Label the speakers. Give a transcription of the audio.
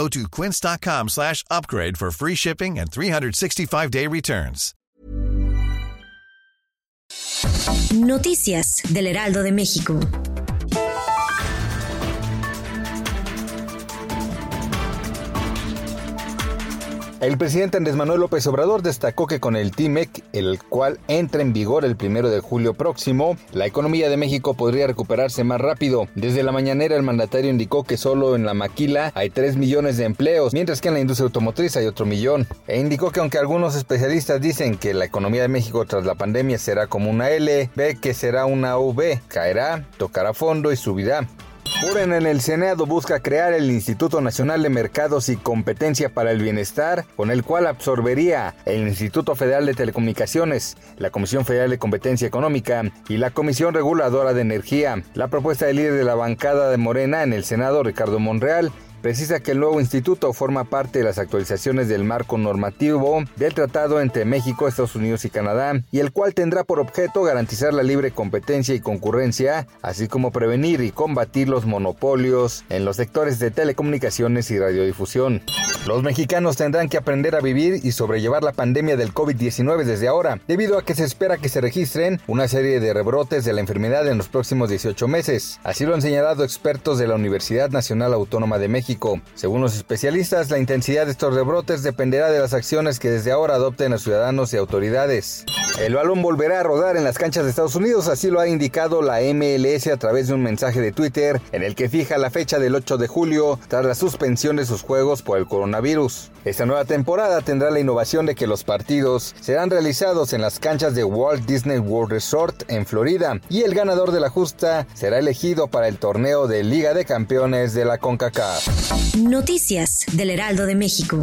Speaker 1: Go to quince.com slash upgrade for free shipping and 365-day returns.
Speaker 2: Noticias del Heraldo de México.
Speaker 3: El presidente Andrés Manuel López Obrador destacó que con el TIMEC, el cual entra en vigor el primero de julio próximo, la economía de México podría recuperarse más rápido. Desde la mañanera, el mandatario indicó que solo en la maquila hay 3 millones de empleos, mientras que en la industria automotriz hay otro millón. E indicó que aunque algunos especialistas dicen que la economía de México tras la pandemia será como una L, ve que será una V, caerá, tocará fondo y subirá. Morena en el Senado busca crear el Instituto Nacional de Mercados y Competencia para el Bienestar, con el cual absorbería el Instituto Federal de Telecomunicaciones, la Comisión Federal de Competencia Económica y la Comisión Reguladora de Energía. La propuesta del líder de la bancada de Morena en el Senado, Ricardo Monreal, precisa que el nuevo instituto forma parte de las actualizaciones del marco normativo del tratado entre México, Estados Unidos y Canadá, y el cual tendrá por objeto garantizar la libre competencia y concurrencia, así como prevenir y combatir los monopolios en los sectores de telecomunicaciones y radiodifusión. Los mexicanos tendrán que aprender a vivir y sobrellevar la pandemia del COVID-19 desde ahora, debido a que se espera que se registren una serie de rebrotes de la enfermedad en los próximos 18 meses. Así lo han señalado expertos de la Universidad Nacional Autónoma de Según los especialistas, la intensidad de estos rebrotes dependerá de las acciones que desde ahora adopten los ciudadanos y autoridades. El balón volverá a rodar en las canchas de Estados Unidos, así lo ha indicado la MLS a través de un mensaje de Twitter en el que fija la fecha del 8 de julio tras la suspensión de sus juegos por el coronavirus. Esta nueva temporada tendrá la innovación de que los partidos serán realizados en las canchas de Walt Disney World Resort en Florida y el ganador de la justa será elegido para el torneo de Liga de Campeones de la CONCACAF.
Speaker 2: Noticias del Heraldo de México.